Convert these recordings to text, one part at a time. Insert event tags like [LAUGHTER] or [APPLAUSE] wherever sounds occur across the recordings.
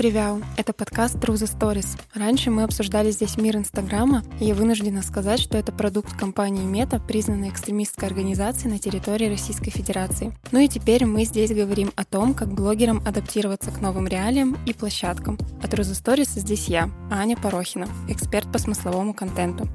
привет! Это подкаст True Stories. Раньше мы обсуждали здесь мир Инстаграма, и я вынуждена сказать, что это продукт компании Мета, признанной экстремистской организацией на территории Российской Федерации. Ну и теперь мы здесь говорим о том, как блогерам адаптироваться к новым реалиям и площадкам. А True Stories здесь я, Аня Порохина, эксперт по смысловому контенту.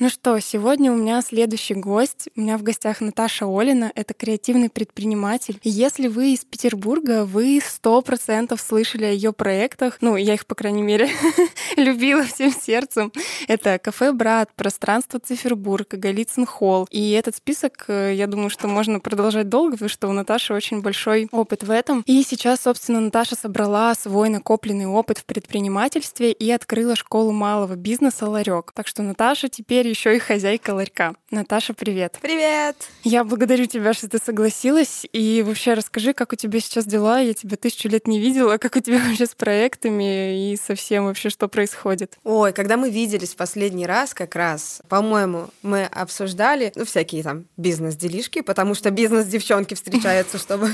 Ну что, сегодня у меня следующий гость. У меня в гостях Наташа Олина. Это креативный предприниматель. Если вы из Петербурга, вы сто процентов слышали о ее проектах. Ну, я их, по крайней мере, [LAUGHS] любила всем сердцем. Это кафе «Брат», пространство Цифербург, Голицын холл. И этот список, э, я думаю, что можно продолжать долго, потому что у Наташи очень большой опыт в этом. И сейчас, собственно, Наташа собрала свой накопленный опыт в предпринимательстве и открыла школу малого бизнеса «Ларек». Так что Наташа теперь теперь еще и хозяйка ларька. Наташа, привет. Привет. Я благодарю тебя, что ты согласилась. И вообще расскажи, как у тебя сейчас дела. Я тебя тысячу лет не видела. Как у тебя [LAUGHS] вообще с проектами и со всем вообще, что происходит? Ой, когда мы виделись в последний раз, как раз, по-моему, мы обсуждали, ну, всякие там бизнес-делишки, потому что бизнес-девчонки встречаются, чтобы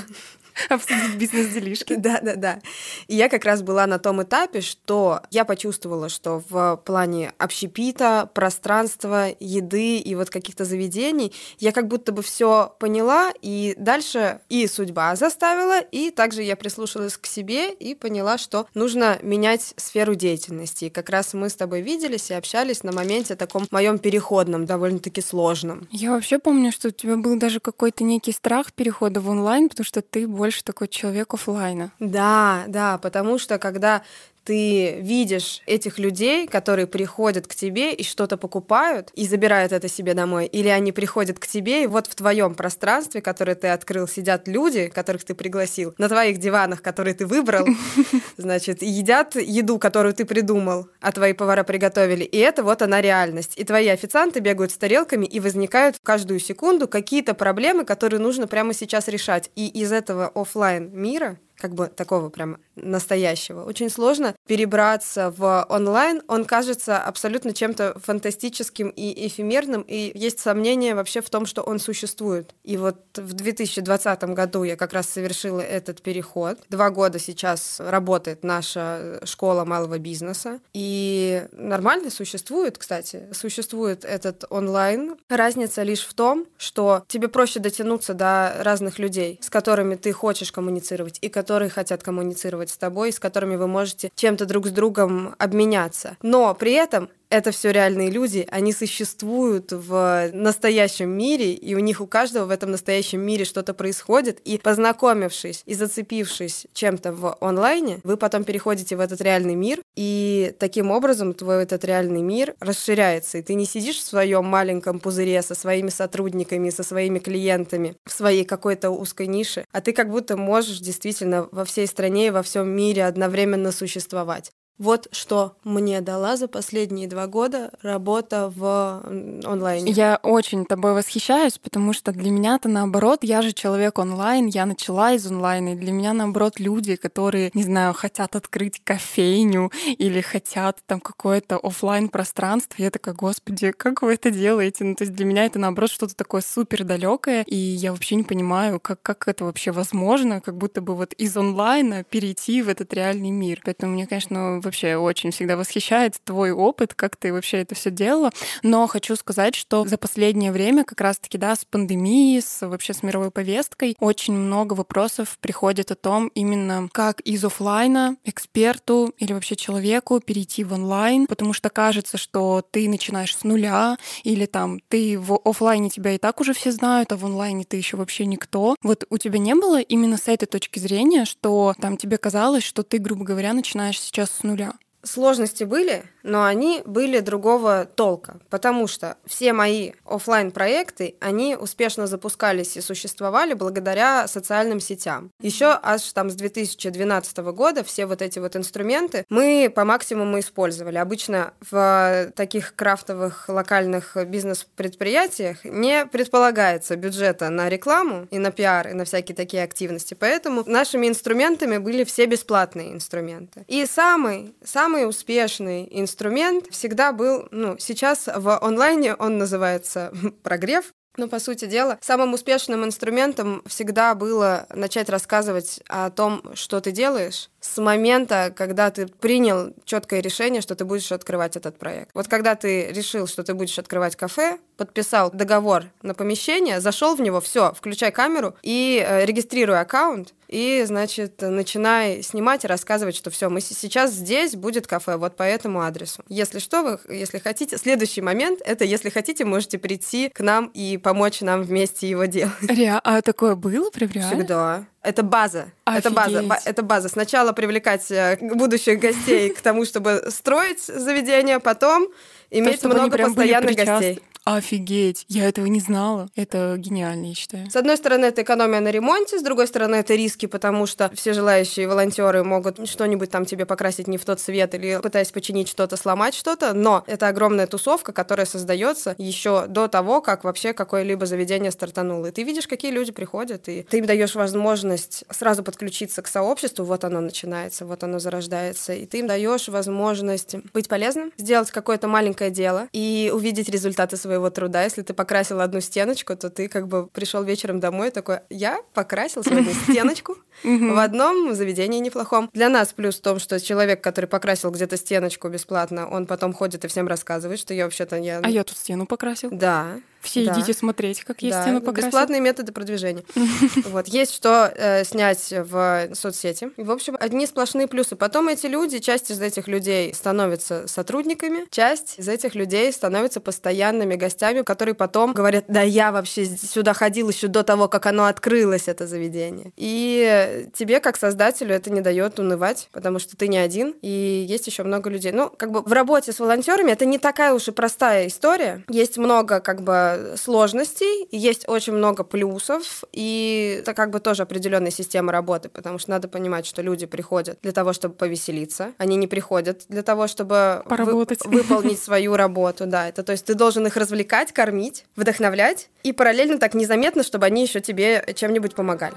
[LAUGHS] обсудить бизнес-делишки. Да, да, да. И я как раз была на том этапе, что я почувствовала, что в плане общепита, пространства, еды и вот каких-то заведений я как будто бы все поняла, и дальше и судьба заставила, и также я прислушалась к себе и поняла, что нужно менять сферу деятельности. И как раз мы с тобой виделись и общались на моменте таком моем переходном, довольно-таки сложном. Я вообще помню, что у тебя был даже какой-то некий страх перехода в онлайн, потому что ты больше такой человек офлайна. Да, да, потому что когда ты видишь этих людей, которые приходят к тебе и что-то покупают и забирают это себе домой, или они приходят к тебе, и вот в твоем пространстве, которое ты открыл, сидят люди, которых ты пригласил, на твоих диванах, которые ты выбрал, [LAUGHS] значит, едят еду, которую ты придумал, а твои повара приготовили, и это вот она реальность. И твои официанты бегают с тарелками, и возникают в каждую секунду какие-то проблемы, которые нужно прямо сейчас решать. И из этого офлайн мира как бы такого прям настоящего. Очень сложно перебраться в онлайн. Он кажется абсолютно чем-то фантастическим и эфемерным, и есть сомнения вообще в том, что он существует. И вот в 2020 году я как раз совершила этот переход. Два года сейчас работает наша школа малого бизнеса, и нормально существует, кстати, существует этот онлайн. Разница лишь в том, что тебе проще дотянуться до разных людей, с которыми ты хочешь коммуницировать, и которые хотят коммуницировать с тобой, с которыми вы можете чем-то друг с другом обменяться. Но при этом это все реальные люди, они существуют в настоящем мире, и у них у каждого в этом настоящем мире что-то происходит, и познакомившись и зацепившись чем-то в онлайне, вы потом переходите в этот реальный мир, и таким образом твой этот реальный мир расширяется, и ты не сидишь в своем маленьком пузыре со своими сотрудниками, со своими клиентами, в своей какой-то узкой нише, а ты как будто можешь действительно во всей стране и во всем мире одновременно существовать. Вот что мне дала за последние два года работа в онлайне. Я очень тобой восхищаюсь, потому что для меня это наоборот, я же человек онлайн, я начала из онлайна, и для меня наоборот люди, которые, не знаю, хотят открыть кофейню или хотят там какое-то офлайн пространство, я такая, господи, как вы это делаете? Ну, то есть для меня это наоборот что-то такое супер далекое, и я вообще не понимаю, как, как это вообще возможно, как будто бы вот из онлайна перейти в этот реальный мир. Поэтому мне, конечно, вообще очень всегда восхищает твой опыт, как ты вообще это все делала. Но хочу сказать, что за последнее время как раз-таки, да, с пандемией, с вообще с мировой повесткой, очень много вопросов приходит о том, именно как из офлайна эксперту или вообще человеку перейти в онлайн, потому что кажется, что ты начинаешь с нуля, или там ты в офлайне тебя и так уже все знают, а в онлайне ты еще вообще никто. Вот у тебя не было именно с этой точки зрения, что там тебе казалось, что ты, грубо говоря, начинаешь сейчас с нуля? Нуля. Сложности были, но они были другого толка, потому что все мои офлайн проекты они успешно запускались и существовали благодаря социальным сетям. Еще аж там с 2012 года все вот эти вот инструменты мы по максимуму использовали. Обычно в таких крафтовых локальных бизнес-предприятиях не предполагается бюджета на рекламу и на пиар, и на всякие такие активности, поэтому нашими инструментами были все бесплатные инструменты. И самый, самый успешный инструмент инструмент всегда был, ну, сейчас в онлайне он называется [LAUGHS] прогрев, но, по сути дела, самым успешным инструментом всегда было начать рассказывать о том, что ты делаешь, с момента, когда ты принял четкое решение, что ты будешь открывать этот проект. Вот когда ты решил, что ты будешь открывать кафе, подписал договор на помещение, зашел в него, все, включай камеру и э, регистрируй аккаунт, и, значит, начинай снимать и рассказывать, что все, мы сейчас здесь будет кафе, вот по этому адресу. Если что, вы, если хотите, следующий момент, это если хотите, можете прийти к нам и помочь нам вместе его делать. Ре, а такое было прям реально? Всегда. Это база. Офигеть. Это база. Это база. Сначала привлекать э, будущих гостей к тому, чтобы строить заведение, потом иметь То, много постоянных гостей. Офигеть, я этого не знала. Это гениально, я считаю. С одной стороны, это экономия на ремонте, с другой стороны, это риски, потому что все желающие волонтеры могут что-нибудь там тебе покрасить не в тот цвет или пытаясь починить что-то, сломать что-то, но это огромная тусовка, которая создается еще до того, как вообще какое-либо заведение стартануло. И ты видишь, какие люди приходят, и ты им даешь возможность сразу подключиться к сообществу, вот оно начинается, вот оно зарождается, и ты им даешь возможность быть полезным, сделать какое-то маленькое дело и увидеть результаты своего труда. Если ты покрасил одну стеночку, то ты как бы пришел вечером домой такой, я покрасил сегодня [LAUGHS] стеночку в одном заведении неплохом. Для нас плюс в том, что человек, который покрасил где-то стеночку бесплатно, он потом ходит и всем рассказывает, что я вообще-то я... А я тут стену покрасил. Да. Все да. идите смотреть, как я Да, стену покрасил. Бесплатные методы продвижения. [LAUGHS] Вот есть что э, снять в соцсети. И, в общем, одни сплошные плюсы. Потом эти люди, часть из этих людей становятся сотрудниками, часть из этих людей становятся постоянными гостями, которые потом говорят, да я вообще сюда ходил еще до того, как оно открылось, это заведение. И тебе, как создателю, это не дает унывать, потому что ты не один, и есть еще много людей. Ну, как бы в работе с волонтерами это не такая уж и простая история. Есть много, как бы, сложностей, есть очень много плюсов, и это как бы тоже определенная система работы, потому что надо понимать, что люди приходят для того, чтобы повеселиться, они не приходят для того, чтобы вы- Поработать. [LAUGHS] выполнить свою работу, да, это то есть ты должен их развлекать, кормить, вдохновлять, и параллельно так незаметно, чтобы они еще тебе чем-нибудь помогали.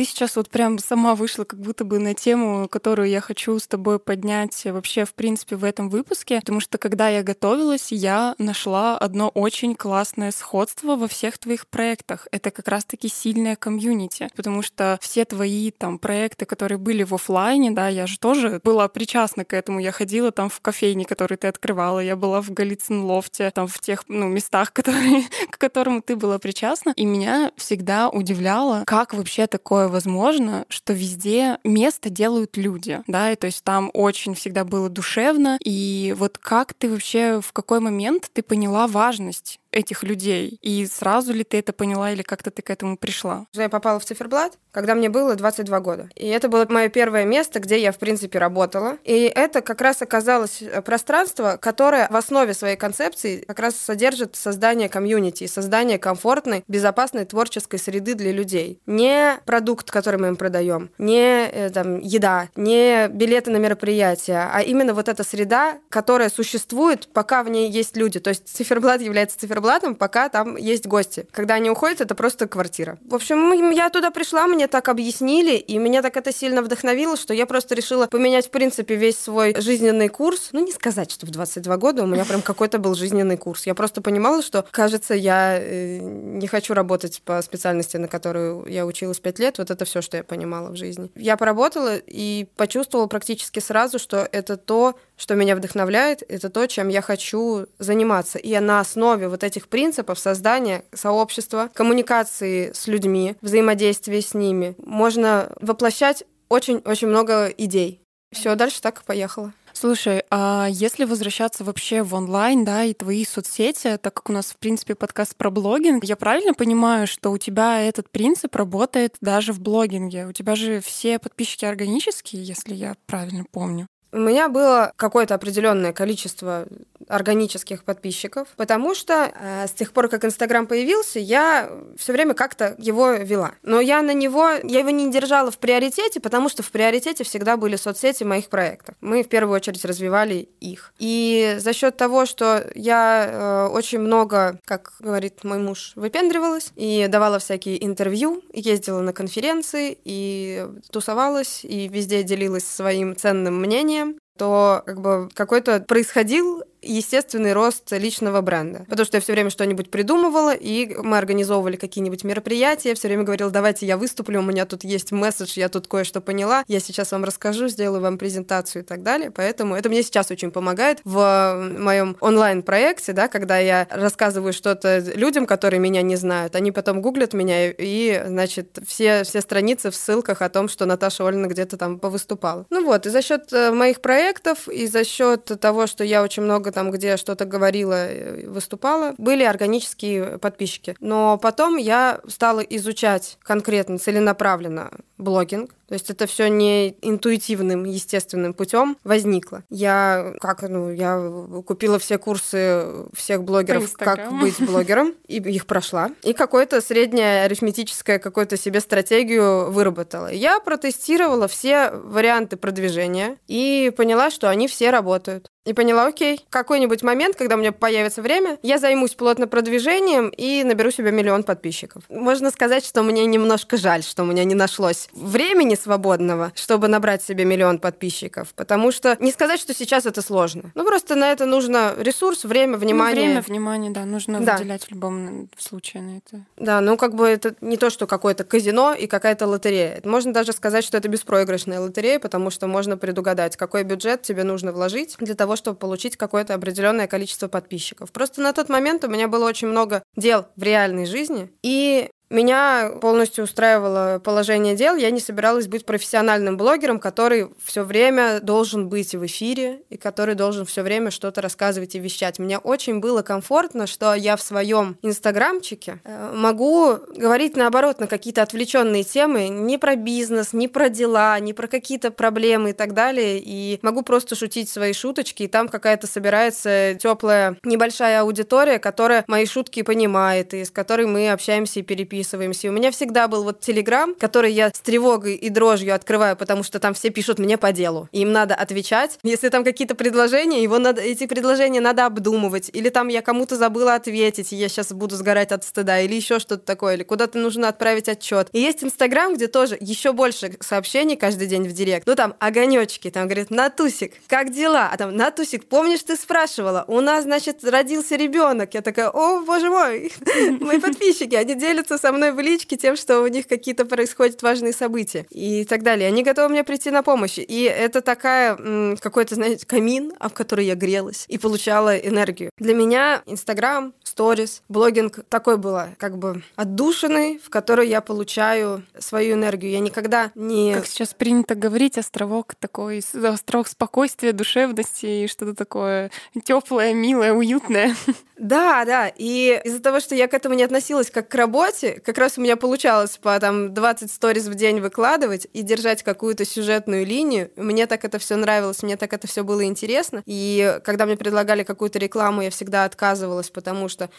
Ты сейчас вот прям сама вышла как будто бы на тему, которую я хочу с тобой поднять вообще, в принципе, в этом выпуске, потому что когда я готовилась, я нашла одно очень классное сходство во всех твоих проектах. Это как раз-таки сильная комьюнити, потому что все твои там проекты, которые были в оффлайне, да, я же тоже была причастна к этому. Я ходила там в кофейни, которые ты открывала, я была в Голицын лофте, там в тех ну, местах, которые, [LAUGHS] к которым ты была причастна. И меня всегда удивляло, как вообще такое возможно, что везде место делают люди, да, и то есть там очень всегда было душевно. И вот как ты вообще, в какой момент ты поняла важность этих людей? И сразу ли ты это поняла или как-то ты к этому пришла? Я попала в циферблат, когда мне было 22 года. И это было мое первое место, где я, в принципе, работала. И это как раз оказалось э, пространство, которое в основе своей концепции как раз содержит создание комьюнити, создание комфортной, безопасной творческой среды для людей. Не продукт, который мы им продаем, не э, там, еда, не билеты на мероприятия, а именно вот эта среда, которая существует, пока в ней есть люди. То есть циферблат является циферблатом, пока там есть гости. Когда они уходят, это просто квартира. В общем, я туда пришла, мне так объяснили, и меня так это сильно вдохновило, что я просто решила поменять, в принципе, весь свой жизненный курс. Ну, не сказать, что в 22 года у меня прям какой-то был жизненный курс. Я просто понимала, что, кажется, я э, не хочу работать по специальности, на которую я училась 5 лет. Вот это все, что я понимала в жизни. Я поработала и почувствовала практически сразу, что это то, что меня вдохновляет, это то, чем я хочу заниматься. И на основе вот этих принципов создания сообщества, коммуникации с людьми, взаимодействия с ними, можно воплощать очень-очень много идей. Все, дальше так и поехало. Слушай, а если возвращаться вообще в онлайн, да, и твои соцсети, так как у нас, в принципе, подкаст про блогинг, я правильно понимаю, что у тебя этот принцип работает даже в блогинге? У тебя же все подписчики органические, если я правильно помню. У меня было какое-то определенное количество органических подписчиков, потому что э, с тех пор, как Инстаграм появился, я все время как-то его вела. Но я на него, я его не держала в приоритете, потому что в приоритете всегда были соцсети моих проектов. Мы в первую очередь развивали их. И за счет того, что я э, очень много, как говорит мой муж, выпендривалась и давала всякие интервью, ездила на конференции и тусовалась, и везде делилась своим ценным мнением, то как бы какой-то происходил естественный рост личного бренда. Потому что я все время что-нибудь придумывала, и мы организовывали какие-нибудь мероприятия, все время говорила, давайте я выступлю, у меня тут есть месседж, я тут кое-что поняла, я сейчас вам расскажу, сделаю вам презентацию и так далее. Поэтому это мне сейчас очень помогает в моем онлайн-проекте, да, когда я рассказываю что-то людям, которые меня не знают, они потом гуглят меня, и, значит, все, все страницы в ссылках о том, что Наташа Ольна где-то там повыступала. Ну вот, и за счет э, моих проектов, и за счет того, что я очень много там, где что-то говорила, э, выступала, были органические подписчики. Но потом я стала изучать конкретно, целенаправленно блогинг, то есть это все не интуитивным, естественным путем возникло. Я как, ну, я купила все курсы всех блогеров, как быть блогером, и их прошла. И какое-то среднее арифметическое какую-то себе стратегию выработала. Я протестировала все варианты продвижения и поняла, что они все работают. И поняла, окей, какой-нибудь момент, когда у меня появится время, я займусь плотно продвижением и наберу себе миллион подписчиков. Можно сказать, что мне немножко жаль, что у меня не нашлось времени свободного, чтобы набрать себе миллион подписчиков. Потому что не сказать, что сейчас это сложно. Ну, просто на это нужно ресурс, время, ну, внимание. Ну, время, внимание, да, нужно да. выделять в любом случае на это. Да, ну как бы это не то, что какое-то казино и какая-то лотерея. Можно даже сказать, что это беспроигрышная лотерея, потому что можно предугадать, какой бюджет тебе нужно вложить для того, того, чтобы получить какое-то определенное количество подписчиков. Просто на тот момент у меня было очень много дел в реальной жизни, и меня полностью устраивало положение дел. Я не собиралась быть профессиональным блогером, который все время должен быть в эфире и который должен все время что-то рассказывать и вещать. Мне очень было комфортно, что я в своем инстаграмчике э, могу говорить наоборот на какие-то отвлеченные темы, не про бизнес, не про дела, не про какие-то проблемы и так далее. И могу просто шутить свои шуточки, и там какая-то собирается теплая небольшая аудитория, которая мои шутки понимает, и с которой мы общаемся и переписываем переписываемся. И у меня всегда был вот Телеграм, который я с тревогой и дрожью открываю, потому что там все пишут мне по делу. И им надо отвечать. Если там какие-то предложения, его надо, эти предложения надо обдумывать. Или там я кому-то забыла ответить, и я сейчас буду сгорать от стыда, или еще что-то такое, или куда-то нужно отправить отчет. И есть Инстаграм, где тоже еще больше сообщений каждый день в директ. Ну там огонечки, там говорит, Натусик, как дела? А там, Натусик, помнишь, ты спрашивала, у нас, значит, родился ребенок. Я такая, о, боже мой, [LAUGHS] мои подписчики, они делятся со мной в личке тем, что у них какие-то происходят важные события и так далее. Они готовы мне прийти на помощь. И это такая какой-то, знаете, камин, в который я грелась и получала энергию. Для меня Инстаграм, сторис, блогинг такой было как бы отдушиной, в которой я получаю свою энергию. Я никогда не... Как сейчас принято говорить, островок такой, островок спокойствия, душевности и что-то такое теплое, милое, уютное. [LAUGHS] Да, да. И из-за того, что я к этому не относилась как к работе, как раз у меня получалось по там 20 сториз в день выкладывать и держать какую-то сюжетную линию. Мне так это все нравилось, мне так это все было интересно. И когда мне предлагали какую-то рекламу, я всегда отказывалась, потому что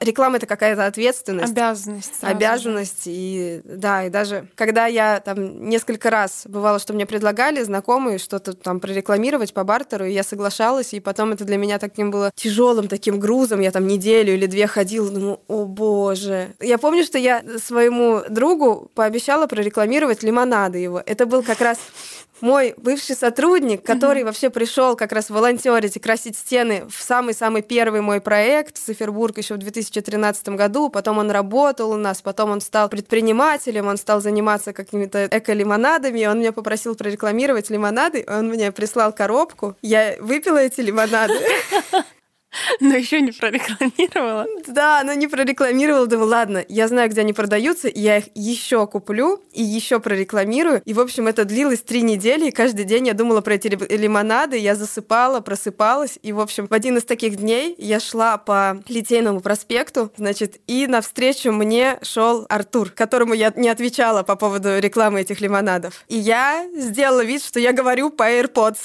реклама это какая-то ответственность. Обязанность. Обязанность. Же. И да, и даже когда я там несколько раз бывало, что мне предлагали знакомые что-то там прорекламировать по бартеру, и я соглашалась, и потом это для меня таким было тяжелым таким грузом. Я там неделю или две ходила, думаю, о боже. Я помню, что я своему другу пообещала прорекламировать лимонады его. Это был как раз мой бывший сотрудник, который mm-hmm. вообще пришел как раз волонтерить и красить стены в самый-самый первый мой проект Цифербург еще в 2013 году. Потом он работал у нас, потом он стал предпринимателем, он стал заниматься какими-то эко-лимонадами. Он меня попросил прорекламировать лимонады, он мне прислал коробку. Я выпила эти лимонады. [LAUGHS] [LAUGHS] Но еще не прорекламировала. Да, но не прорекламировала. Думаю, ладно, я знаю, где они продаются, я их еще куплю и еще прорекламирую. И, в общем, это длилось три недели, и каждый день я думала про эти лимонады, я засыпала, просыпалась. И, в общем, в один из таких дней я шла по Литейному проспекту, значит, и навстречу мне шел Артур, которому я не отвечала по поводу рекламы этих лимонадов. И я сделала вид, что я говорю по AirPods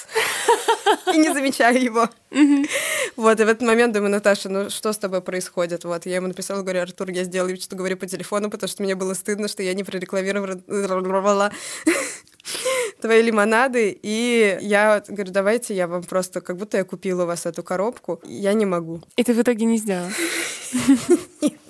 [LAUGHS] и не замечаю его. [LAUGHS] Вот, и в этот момент думаю, Наташа, ну что с тобой происходит? Вот, я ему написала, говорю, Артур, я сделала вид, что говорю по телефону, потому что мне было стыдно, что я не прорекламировала [LAUGHS] твои лимонады, и я говорю, давайте я вам просто, как будто я купила у вас эту коробку, я не могу. И ты в итоге не сделала? [LAUGHS] Нет.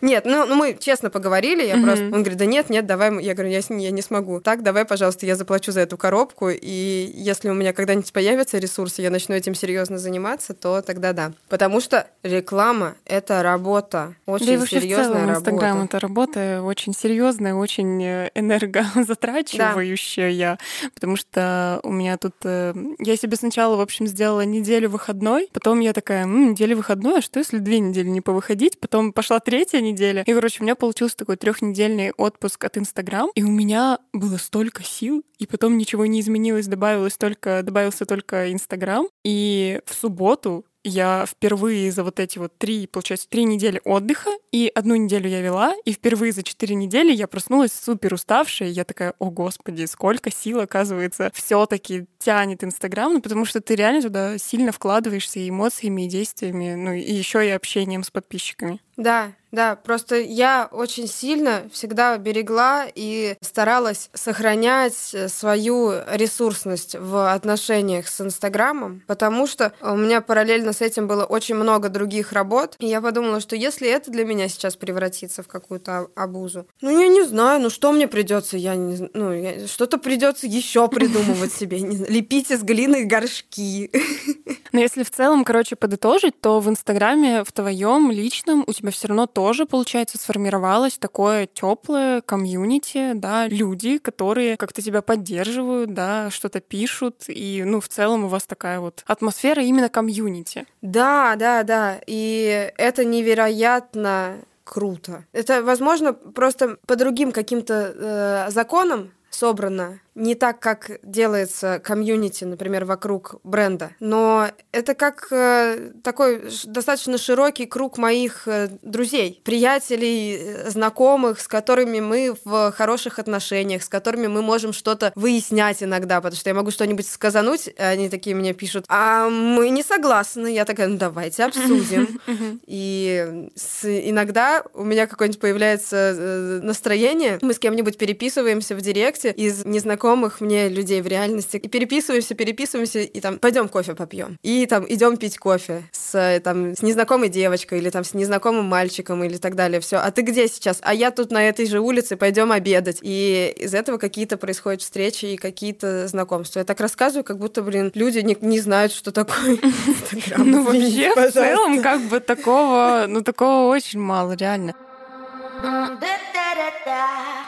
Нет, ну, ну мы честно поговорили, я просто... Он говорит, да нет, нет, давай... Я говорю, я, я не смогу. Так, давай, пожалуйста, я заплачу за эту коробку, и если у меня когда-нибудь появятся ресурсы, я начну этим серьезно заниматься, то тогда да. Потому что реклама — это работа, очень да серьезная работа. Инстаграм — это работа очень серьезная, очень э, энергозатрачивающая, да. потому что у меня тут... Э, я себе сначала, в общем, сделала неделю выходной, потом я такая, М, неделя выходной, а что если две недели не повыходить? Потом пошла третья неделя, и, короче, у меня получился такой трехнедельный отпуск от Инстаграм, и у меня было столько сил, и потом ничего не изменилось, добавилось только, добавился только Инстаграм. И в субботу я впервые за вот эти вот три, получается, три недели отдыха, и одну неделю я вела, и впервые за четыре недели я проснулась супер уставшая, я такая, о господи, сколько сил, оказывается, все таки тянет Инстаграм, ну, потому что ты реально туда сильно вкладываешься и эмоциями, и действиями, ну, и еще и общением с подписчиками. Да, да, просто я очень сильно всегда берегла и старалась сохранять свою ресурсность в отношениях с Инстаграмом, потому что у меня параллельно с этим было очень много других работ, и я подумала, что если это для меня сейчас превратится в какую-то обузу, ну я не знаю, ну что мне придется, я не, ну я, что-то придется еще придумывать себе, лепить из глины горшки. [LAUGHS] Но если в целом, короче, подытожить, то в Инстаграме в твоем личном у тебя все равно тоже, получается, сформировалось такое теплое комьюнити, да, люди, которые как-то тебя поддерживают, да, что-то пишут, и, ну, в целом у вас такая вот атмосфера именно комьюнити. Да, да, да, и это невероятно круто. Это, возможно, просто по другим каким-то э, законам собрано не так, как делается комьюнити, например, вокруг бренда, но это как э, такой достаточно широкий круг моих э, друзей, приятелей, э, знакомых, с которыми мы в хороших отношениях, с которыми мы можем что-то выяснять иногда, потому что я могу что-нибудь сказануть, а они такие мне пишут, а мы не согласны. Я такая, ну давайте обсудим. [LAUGHS] И иногда у меня какое-нибудь появляется э, настроение, мы с кем-нибудь переписываемся в директе из незнакомых знакомых мне людей в реальности. И переписываемся, переписываемся, и там пойдем кофе попьем. И там идем пить кофе с, там, с незнакомой девочкой или там с незнакомым мальчиком или так далее. Все. А ты где сейчас? А я тут на этой же улице, пойдем обедать. И из этого какие-то происходят встречи и какие-то знакомства. Я так рассказываю, как будто, блин, люди не, не знают, что такое [LAUGHS] Инстаграм. Ну, вообще, в целом, как бы такого, ну, такого очень мало, реально.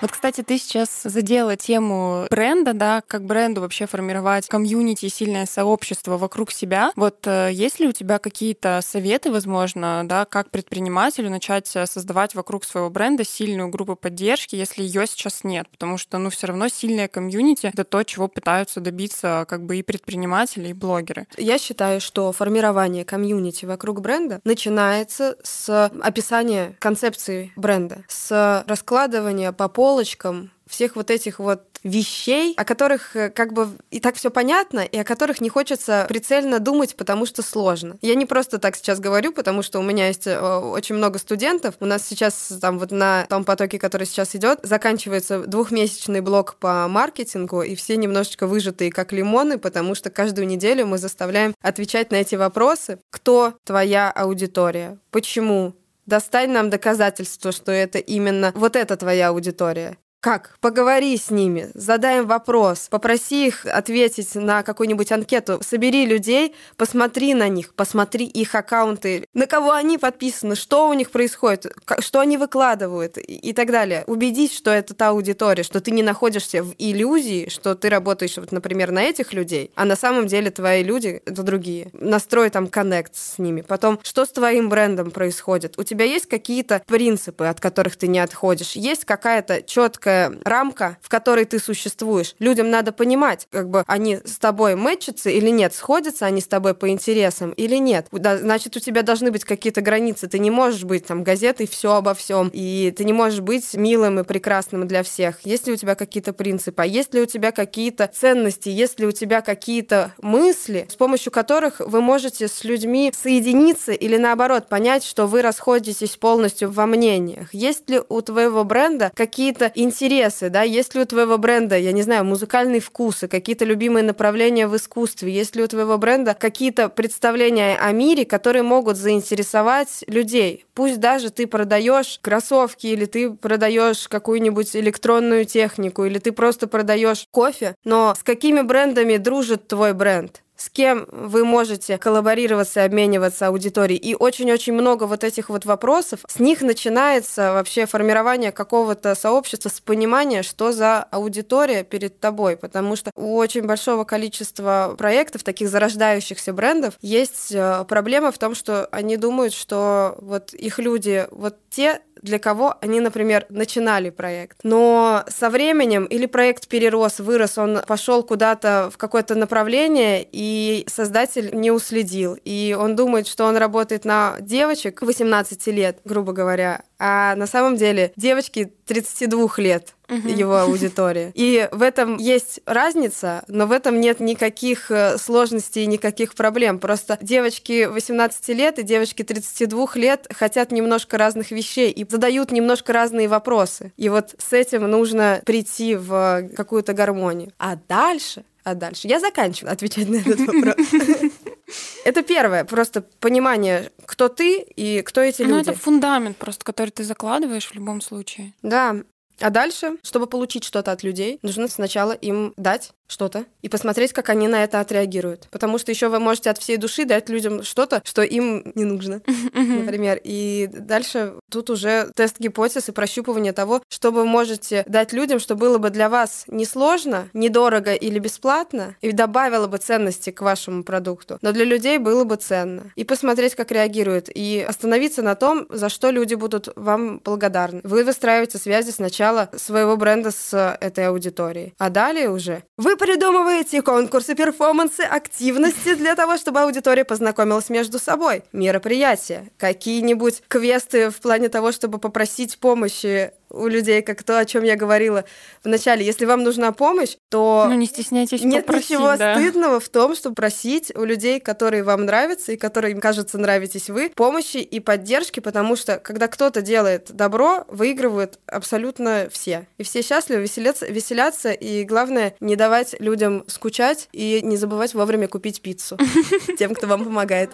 Вот, кстати, ты сейчас задела тему бренда, да, как бренду вообще формировать комьюнити, сильное сообщество вокруг себя. Вот э, есть ли у тебя какие-то советы, возможно, да, как предпринимателю начать э, создавать вокруг своего бренда сильную группу поддержки, если ее сейчас нет? Потому что, ну, все равно сильное комьюнити — это то, чего пытаются добиться как бы и предприниматели, и блогеры. Я считаю, что формирование комьюнити вокруг бренда начинается с описания концепции бренда, с раскладывания по полочкам всех вот этих вот вещей, о которых э, как бы и так все понятно, и о которых не хочется прицельно думать, потому что сложно. Я не просто так сейчас говорю, потому что у меня есть э, очень много студентов. У нас сейчас там вот на том потоке, который сейчас идет, заканчивается двухмесячный блок по маркетингу, и все немножечко выжатые как лимоны, потому что каждую неделю мы заставляем отвечать на эти вопросы. Кто твоя аудитория? Почему? Достань нам доказательства, что это именно вот эта твоя аудитория. Как? Поговори с ними, задай им вопрос, попроси их ответить на какую-нибудь анкету, собери людей, посмотри на них, посмотри их аккаунты, на кого они подписаны, что у них происходит, что они выкладывают и так далее. Убедись, что это та аудитория, что ты не находишься в иллюзии, что ты работаешь, вот, например, на этих людей, а на самом деле твои люди — это другие. Настрой там коннект с ними. Потом, что с твоим брендом происходит? У тебя есть какие-то принципы, от которых ты не отходишь? Есть какая-то четкая рамка, в которой ты существуешь. Людям надо понимать, как бы они с тобой мэтчатся или нет, сходятся они с тобой по интересам или нет. Значит, у тебя должны быть какие-то границы. Ты не можешь быть там газетой все обо всем, и ты не можешь быть милым и прекрасным для всех. Есть ли у тебя какие-то принципы, а есть ли у тебя какие-то ценности, есть ли у тебя какие-то мысли, с помощью которых вы можете с людьми соединиться или наоборот понять, что вы расходитесь полностью во мнениях. Есть ли у твоего бренда какие-то интересы интересы, да, есть ли у твоего бренда, я не знаю, музыкальные вкусы, какие-то любимые направления в искусстве, есть ли у твоего бренда какие-то представления о мире, которые могут заинтересовать людей. Пусть даже ты продаешь кроссовки или ты продаешь какую-нибудь электронную технику или ты просто продаешь кофе, но с какими брендами дружит твой бренд? С кем вы можете коллаборироваться обмениваться аудиторией. И очень-очень много вот этих вот вопросов. С них начинается вообще формирование какого-то сообщества с понимания, что за аудитория перед тобой. Потому что у очень большого количества проектов, таких зарождающихся брендов, есть э, проблема в том, что они думают, что вот их люди, вот те для кого они, например, начинали проект. Но со временем или проект перерос, вырос, он пошел куда-то в какое-то направление, и создатель не уследил. И он думает, что он работает на девочек 18 лет, грубо говоря, а на самом деле девочки 32 лет угу. его аудитория. [LAUGHS] И в этом есть разница, но в этом нет никаких э, сложностей и никаких проблем. Просто девочки 18 лет и девочки 32 лет хотят немножко разных вещей и задают немножко разные вопросы. И вот с этим нужно прийти в какую-то гармонию. А дальше а дальше? Я заканчиваю отвечать на этот вопрос. [LAUGHS] Это первое, просто понимание, кто ты и кто эти люди. Ну, это фундамент просто, который ты закладываешь в любом случае. Да. А дальше, чтобы получить что-то от людей, нужно сначала им дать что-то и посмотреть, как они на это отреагируют. Потому что еще вы можете от всей души дать людям что-то, что им не нужно, [LAUGHS] например. И дальше тут уже тест гипотез и прощупывание того, что вы можете дать людям, что было бы для вас несложно, недорого или бесплатно, и добавило бы ценности к вашему продукту, но для людей было бы ценно. И посмотреть, как реагируют, и остановиться на том, за что люди будут вам благодарны. Вы выстраиваете связи сначала своего бренда с этой аудиторией, а далее уже вы придумываете конкурсы, перформансы, активности для того, чтобы аудитория познакомилась между собой. Мероприятия, какие-нибудь квесты в плане того, чтобы попросить помощи у людей, как то, о чем я говорила в начале. Если вам нужна помощь, то ну, не стесняйтесь нет попросить, ничего да. стыдного в том, чтобы просить у людей, которые вам нравятся и которые им кажется нравитесь вы, помощи и поддержки, потому что когда кто-то делает добро, выигрывают абсолютно все. И все счастливы, веселятся, веселятся и главное не давать людям скучать и не забывать вовремя купить пиццу [LAUGHS] тем, кто вам помогает.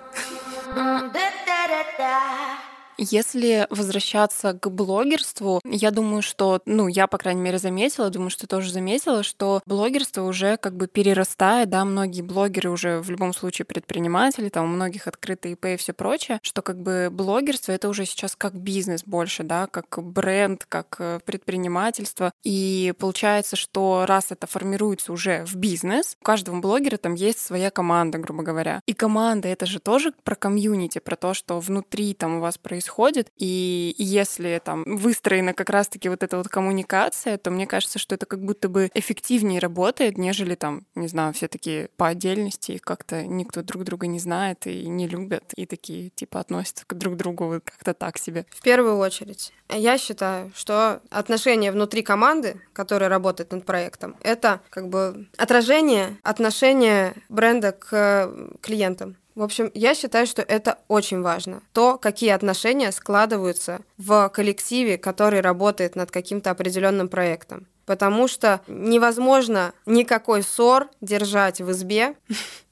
Если возвращаться к блогерству, я думаю, что, ну, я, по крайней мере, заметила, думаю, что тоже заметила, что блогерство уже как бы перерастает, да, многие блогеры уже в любом случае предприниматели, там у многих открытые ИП и все прочее, что как бы блогерство это уже сейчас как бизнес больше, да, как бренд, как э, предпринимательство. И получается, что раз это формируется уже в бизнес, у каждого блогера там есть своя команда, грубо говоря. И команда это же тоже про комьюнити, про то, что внутри там у вас происходит происходит. И если там выстроена как раз-таки вот эта вот коммуникация, то мне кажется, что это как будто бы эффективнее работает, нежели там, не знаю, все такие по отдельности, как-то никто друг друга не знает и не любят, и такие типа относятся к друг другу вот как-то так себе. В первую очередь, я считаю, что отношения внутри команды, которая работает над проектом, это как бы отражение отношения бренда к клиентам. В общем, я считаю, что это очень важно. То, какие отношения складываются в коллективе, который работает над каким-то определенным проектом. Потому что невозможно никакой ссор держать в избе,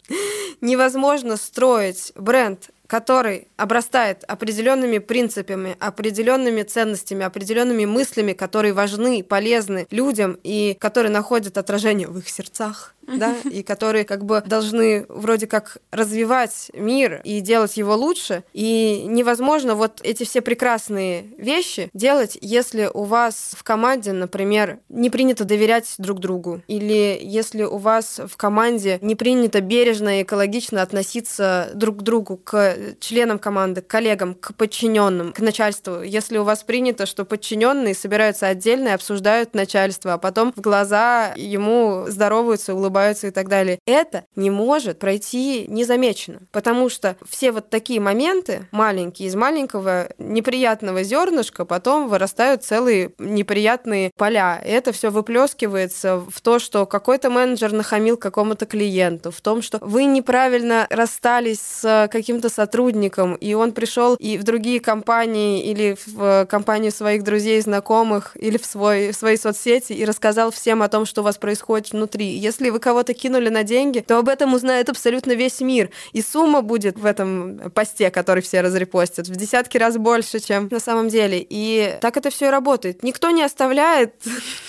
[LAUGHS] невозможно строить бренд который обрастает определенными принципами, определенными ценностями, определенными мыслями, которые важны, полезны людям и которые находят отражение в их сердцах да, и которые как бы должны вроде как развивать мир и делать его лучше. И невозможно вот эти все прекрасные вещи делать, если у вас в команде, например, не принято доверять друг другу, или если у вас в команде не принято бережно и экологично относиться друг к другу, к членам команды, к коллегам, к подчиненным, к начальству. Если у вас принято, что подчиненные собираются отдельно и обсуждают начальство, а потом в глаза ему здороваются, улыбаются, ошибаются и так далее. Это не может пройти незамеченно, потому что все вот такие моменты маленькие, из маленького неприятного зернышка потом вырастают целые неприятные поля. И это все выплескивается в то, что какой-то менеджер нахамил какому-то клиенту, в том, что вы неправильно расстались с каким-то сотрудником, и он пришел и в другие компании или в компанию своих друзей, знакомых, или в, свой, в свои соцсети и рассказал всем о том, что у вас происходит внутри. Если вы кого-то кинули на деньги, то об этом узнает абсолютно весь мир. И сумма будет в этом посте, который все разрепостят, в десятки раз больше, чем на самом деле. И так это все и работает. Никто не оставляет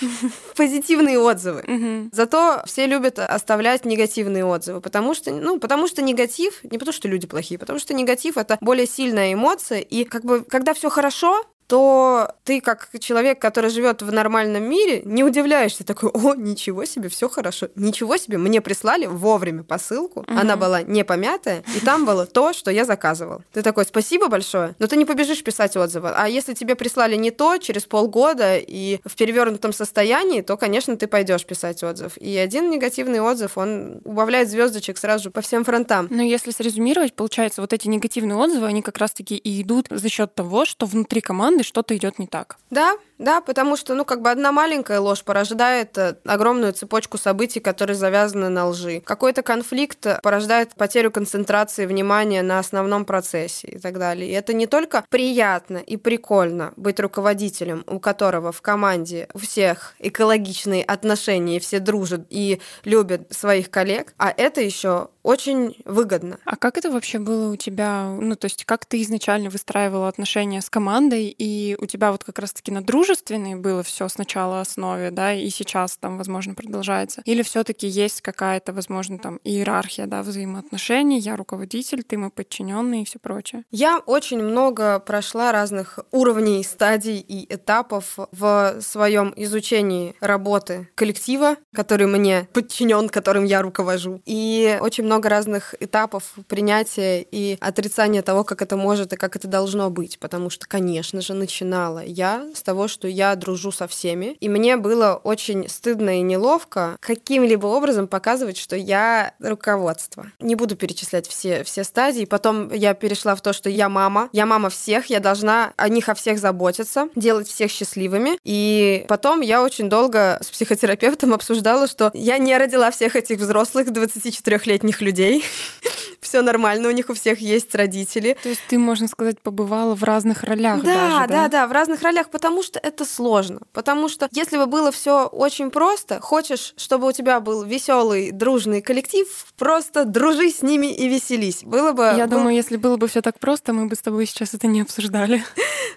[LAUGHS] позитивные отзывы. Зато все любят оставлять негативные отзывы, потому что, ну, потому что негатив, не потому что люди плохие, потому что негатив это более сильная эмоция, и как бы когда все хорошо, то ты как человек, который живет в нормальном мире, не удивляешься такой, о, ничего себе, все хорошо, ничего себе, мне прислали вовремя посылку, угу. она была не помятая, и там было то, что я заказывал. Ты такой, спасибо большое, но ты не побежишь писать отзывы. А если тебе прислали не то через полгода и в перевернутом состоянии, то, конечно, ты пойдешь писать отзыв. И один негативный отзыв, он убавляет звездочек сразу же по всем фронтам. Но если срезюмировать, получается, вот эти негативные отзывы, они как раз-таки и идут за счет того, что внутри команды команды что-то идет не так. Да, да, потому что, ну, как бы одна маленькая ложь порождает э, огромную цепочку событий, которые завязаны на лжи. Какой-то конфликт порождает потерю концентрации внимания на основном процессе и так далее. И это не только приятно и прикольно быть руководителем, у которого в команде у всех экологичные отношения, все дружат и любят своих коллег, а это еще очень выгодно. А как это вообще было у тебя? Ну, то есть как ты изначально выстраивала отношения с командой, и у тебя вот как раз-таки на дружественной было все сначала основе, да, и сейчас там, возможно, продолжается? Или все таки есть какая-то, возможно, там иерархия, да, взаимоотношений, я руководитель, ты мой подчиненный и все прочее? Я очень много прошла разных уровней, стадий и этапов в своем изучении работы коллектива, который мне подчинен, которым я руковожу. И очень много разных этапов принятия и отрицания того, как это может и как это должно быть. Потому что, конечно же, начинала я с того, что я дружу со всеми. И мне было очень стыдно и неловко каким-либо образом показывать, что я руководство. Не буду перечислять все, все стадии. Потом я перешла в то, что я мама. Я мама всех, я должна о них о всех заботиться, делать всех счастливыми. И потом я очень долго с психотерапевтом [LAUGHS] обсуждала, что я не родила всех этих взрослых 24-летних людей. [LAUGHS] Все нормально, у них у всех есть родители. То есть ты, можно сказать, побывала в разных ролях да, даже, да? Да, да, в разных ролях, потому что это сложно. Потому что если бы было все очень просто, хочешь, чтобы у тебя был веселый, дружный коллектив, просто дружи с ними и веселись. Было бы... Я был... думаю, если было бы все так просто, мы бы с тобой сейчас это не обсуждали. [LAUGHS]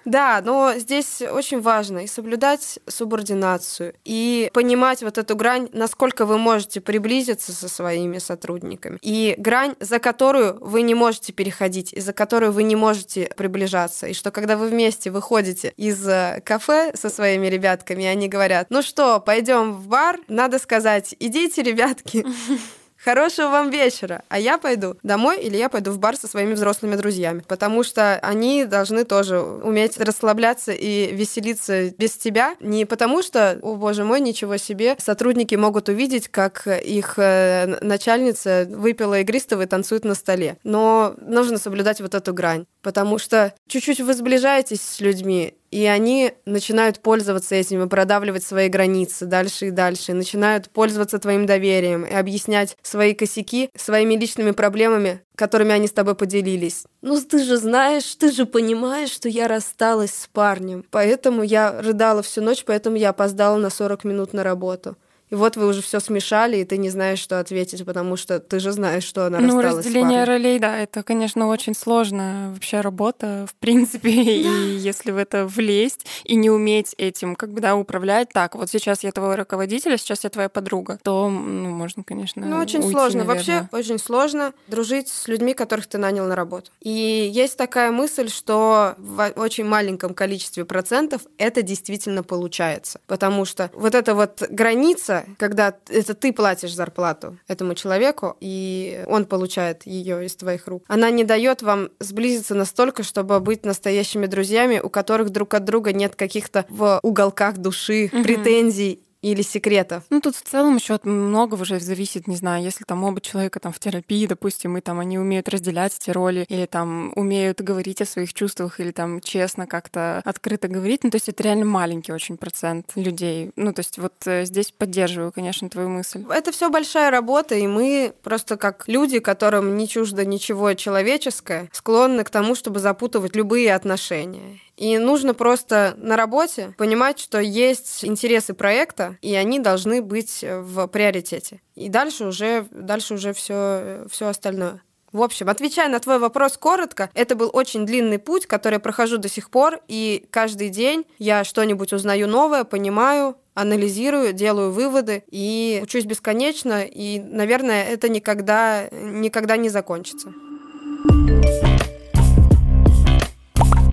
Да, но здесь очень важно и соблюдать субординацию, и понимать вот эту грань, насколько вы можете приблизиться со своими сотрудниками. И грань, за которую вы не можете переходить, и за которую вы не можете приближаться. И что когда вы вместе выходите из э, кафе со своими ребятками, они говорят, ну что, пойдем в бар, надо сказать, идите, ребятки, [LAUGHS] Хорошего вам вечера. А я пойду домой или я пойду в бар со своими взрослыми друзьями. Потому что они должны тоже уметь расслабляться и веселиться без тебя. Не потому что, о боже мой, ничего себе, сотрудники могут увидеть, как их э, начальница выпила игристого и танцует на столе. Но нужно соблюдать вот эту грань. Потому что чуть-чуть вы сближаетесь с людьми, и они начинают пользоваться этим и продавливать свои границы дальше и дальше, и начинают пользоваться твоим доверием и объяснять свои косяки своими личными проблемами, которыми они с тобой поделились. Ну, ты же знаешь, ты же понимаешь, что я рассталась с парнем. Поэтому я рыдала всю ночь, поэтому я опоздала на 40 минут на работу. И вот вы уже все смешали, и ты не знаешь, что ответить, потому что ты же знаешь, что она ну, рассталась разделение с парнем. ролей, да, это, конечно, очень сложная вообще работа, в принципе, [LAUGHS] да. и если в это влезть и не уметь этим, как бы, да, управлять, так, вот сейчас я твой руководитель, а сейчас я твоя подруга, то, ну, можно, конечно, Ну, очень уйти, сложно. наверное. Вообще, очень сложно дружить с людьми, которых ты нанял на работу. И есть такая мысль, что в очень маленьком количестве процентов это действительно получается. Потому что вот эта вот граница когда это ты платишь зарплату этому человеку, и он получает ее из твоих рук. Она не дает вам сблизиться настолько, чтобы быть настоящими друзьями, у которых друг от друга нет каких-то в уголках души угу. претензий или секретов? Ну, тут в целом еще от многого уже зависит, не знаю, если там оба человека там в терапии, допустим, и там они умеют разделять эти роли, или там умеют говорить о своих чувствах, или там честно как-то открыто говорить. Ну, то есть это реально маленький очень процент людей. Ну, то есть вот э, здесь поддерживаю, конечно, твою мысль. Это все большая работа, и мы просто как люди, которым не чуждо ничего человеческое, склонны к тому, чтобы запутывать любые отношения. И нужно просто на работе понимать, что есть интересы проекта, и они должны быть в приоритете. И дальше уже, дальше уже все, все остальное. В общем, отвечая на твой вопрос коротко, это был очень длинный путь, который я прохожу до сих пор, и каждый день я что-нибудь узнаю новое, понимаю, анализирую, делаю выводы и учусь бесконечно, и, наверное, это никогда, никогда не закончится.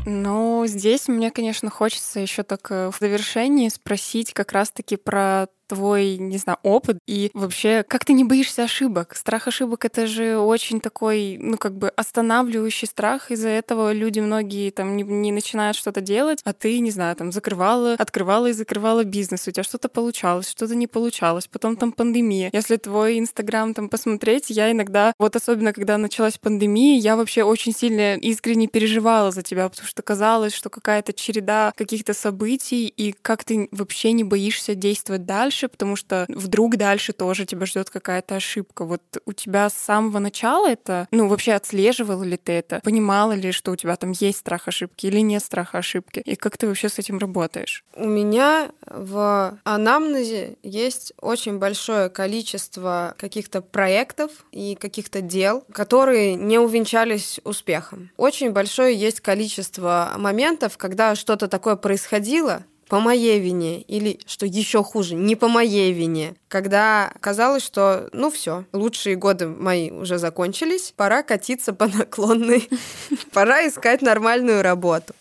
Ну, здесь мне, конечно, хочется еще так э, в завершении спросить как раз-таки про твой, не знаю, опыт и вообще, как ты не боишься ошибок? Страх ошибок — это же очень такой, ну, как бы останавливающий страх. Из-за этого люди многие там не, не начинают что-то делать, а ты, не знаю, там закрывала, открывала и закрывала бизнес, у тебя что-то получалось, что-то не получалось, потом там пандемия. Если твой Инстаграм там посмотреть, я иногда, вот особенно когда началась пандемия, я вообще очень сильно искренне переживала за тебя, потому что казалось, что какая-то череда каких-то событий, и как ты вообще не боишься действовать дальше, дальше, потому что вдруг дальше тоже тебя ждет какая-то ошибка. Вот у тебя с самого начала это, ну, вообще отслеживала ли ты это? Понимала ли, что у тебя там есть страх ошибки или нет страха ошибки? И как ты вообще с этим работаешь? У меня в анамнезе есть очень большое количество каких-то проектов и каких-то дел, которые не увенчались успехом. Очень большое есть количество моментов, когда что-то такое происходило, по моей вине или, что еще хуже, не по моей вине, когда казалось, что ну все, лучшие годы мои уже закончились, пора катиться по наклонной, [LAUGHS] пора искать нормальную работу.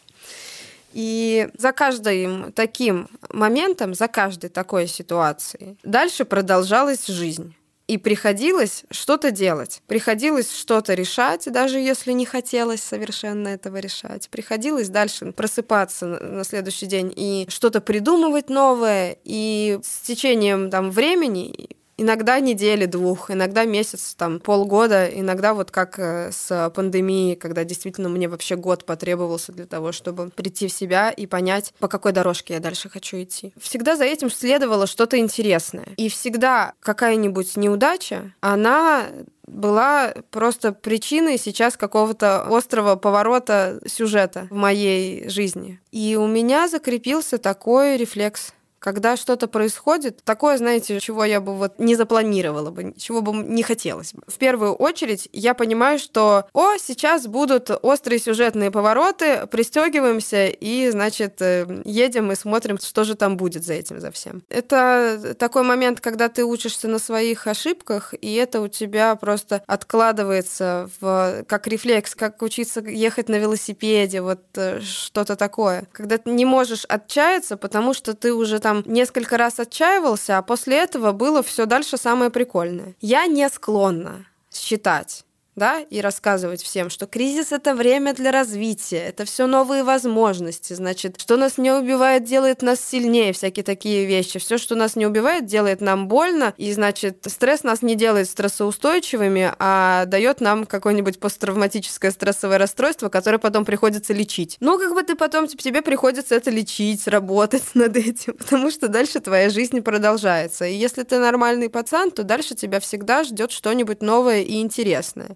И за каждым таким моментом, за каждой такой ситуацией дальше продолжалась жизнь. И приходилось что-то делать. Приходилось что-то решать, даже если не хотелось совершенно этого решать. Приходилось дальше просыпаться на следующий день и что-то придумывать новое. И с течением там, времени Иногда недели двух, иногда месяц, там, полгода, иногда вот как э, с пандемией, когда действительно мне вообще год потребовался для того, чтобы прийти в себя и понять, по какой дорожке я дальше хочу идти. Всегда за этим следовало что-то интересное. И всегда какая-нибудь неудача, она была просто причиной сейчас какого-то острого поворота сюжета в моей жизни. И у меня закрепился такой рефлекс когда что-то происходит, такое, знаете, чего я бы вот не запланировала бы, чего бы не хотелось бы. В первую очередь я понимаю, что, о, сейчас будут острые сюжетные повороты, пристегиваемся и, значит, э, едем и смотрим, что же там будет за этим, за всем. Это такой момент, когда ты учишься на своих ошибках, и это у тебя просто откладывается в, как рефлекс, как учиться ехать на велосипеде, вот э, что-то такое. Когда ты не можешь отчаяться, потому что ты уже там там несколько раз отчаивался, а после этого было все дальше самое прикольное. Я не склонна считать да, и рассказывать всем, что кризис это время для развития, это все новые возможности, значит, что нас не убивает, делает нас сильнее, всякие такие вещи. Все, что нас не убивает, делает нам больно, и значит, стресс нас не делает стрессоустойчивыми, а дает нам какое-нибудь посттравматическое стрессовое расстройство, которое потом приходится лечить. Ну, как бы ты потом, тебе приходится это лечить, работать [LAUGHS] над этим, потому что дальше твоя жизнь продолжается. И если ты нормальный пацан, то дальше тебя всегда ждет что-нибудь новое и интересное.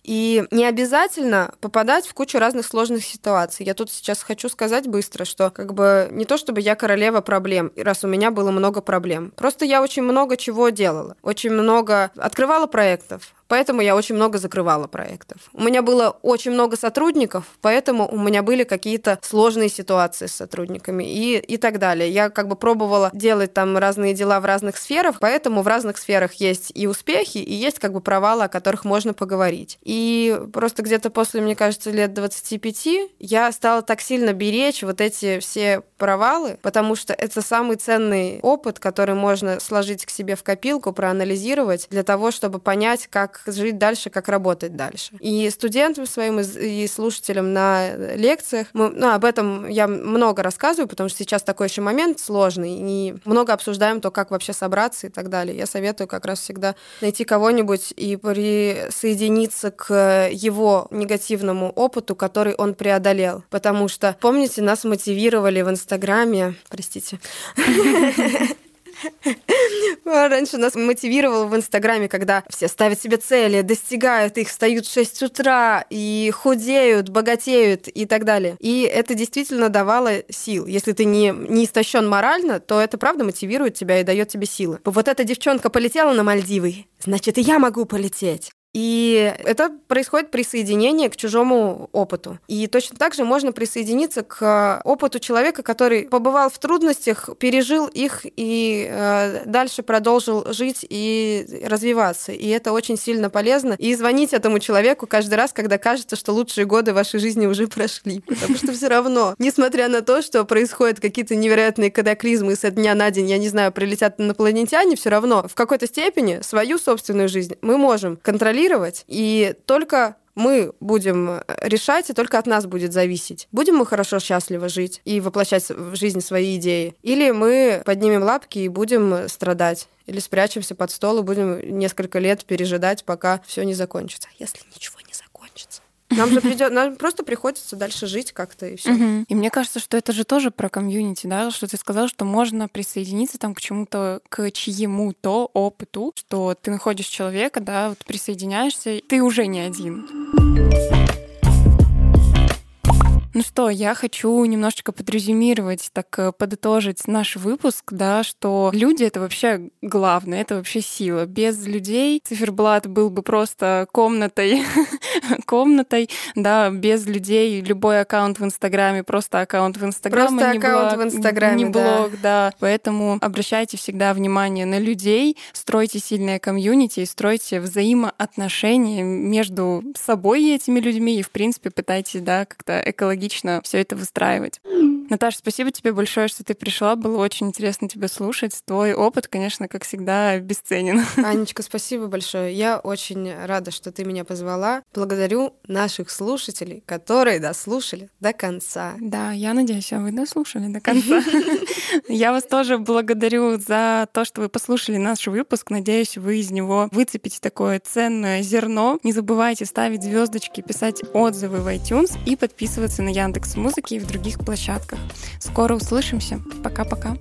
И не обязательно попадать в кучу разных сложных ситуаций. Я тут сейчас хочу сказать быстро, что как бы не то чтобы я королева проблем, раз у меня было много проблем. Просто я очень много чего делала. Очень много открывала проектов, Поэтому я очень много закрывала проектов. У меня было очень много сотрудников, поэтому у меня были какие-то сложные ситуации с сотрудниками и, и так далее. Я как бы пробовала делать там разные дела в разных сферах, поэтому в разных сферах есть и успехи, и есть как бы провалы, о которых можно поговорить. И просто где-то после, мне кажется, лет 25 я стала так сильно беречь вот эти все провалы, потому что это самый ценный опыт, который можно сложить к себе в копилку, проанализировать для того, чтобы понять, как жить дальше, как работать дальше. И студентам своим и слушателям на лекциях, мы, ну, об этом я много рассказываю, потому что сейчас такой еще момент сложный, и много обсуждаем то, как вообще собраться и так далее. Я советую как раз всегда найти кого-нибудь и присоединиться к его негативному опыту, который он преодолел. Потому что, помните, нас мотивировали в Инстаграме, простите, [LAUGHS] Раньше нас мотивировало в Инстаграме, когда все ставят себе цели, достигают их, встают в 6 утра и худеют, богатеют и так далее. И это действительно давало сил. Если ты не, не истощен морально, то это правда мотивирует тебя и дает тебе силы. Вот эта девчонка полетела на Мальдивы, значит, и я могу полететь. И это происходит присоединение к чужому опыту. И точно так же можно присоединиться к опыту человека, который побывал в трудностях, пережил их и э, дальше продолжил жить и развиваться. И это очень сильно полезно. И звонить этому человеку каждый раз, когда кажется, что лучшие годы вашей жизни уже прошли. [LAUGHS] Потому что все равно, несмотря на то, что происходят какие-то невероятные катаклизмы, со дня на день, я не знаю, прилетят инопланетяне, все равно в какой-то степени свою собственную жизнь мы можем контролировать контролировать, и только мы будем решать, и только от нас будет зависеть. Будем мы хорошо, счастливо жить и воплощать в жизнь свои идеи, или мы поднимем лапки и будем страдать, или спрячемся под стол и будем несколько лет пережидать, пока все не закончится. Если ничего. Нам же придет, нам просто приходится дальше жить как-то и все. Угу. И мне кажется, что это же тоже про комьюнити, да, что ты сказал, что можно присоединиться там к чему-то, к чьему-то опыту, что ты находишь человека, да, вот присоединяешься, ты уже не один. Ну что, я хочу немножечко подрезюмировать, так э, подытожить наш выпуск, да, что люди — это вообще главное, это вообще сила. Без людей циферблат был бы просто комнатой, [LAUGHS] комнатой, да, без людей любой аккаунт в Инстаграме, просто аккаунт в Инстаграме, просто не аккаунт блог, в Инстаграме, не блог, да. да. Поэтому обращайте всегда внимание на людей, стройте сильное комьюнити и стройте взаимоотношения между собой и этими людьми, и, в принципе, пытайтесь, да, как-то экологично логично все это выстраивать. Наташа, спасибо тебе большое, что ты пришла. Было очень интересно тебя слушать. Твой опыт, конечно, как всегда, бесценен. [LAUGHS] Анечка, спасибо большое. Я очень рада, что ты меня позвала. Благодарю наших слушателей, которые дослушали до конца. Да, я надеюсь, а вы дослушали до конца. [LAUGHS] Я вас тоже благодарю за то, что вы послушали наш выпуск. Надеюсь, вы из него выцепите такое ценное зерно. Не забывайте ставить звездочки, писать отзывы в iTunes и подписываться на Яндекс Музыки и в других площадках. Скоро услышимся. Пока-пока.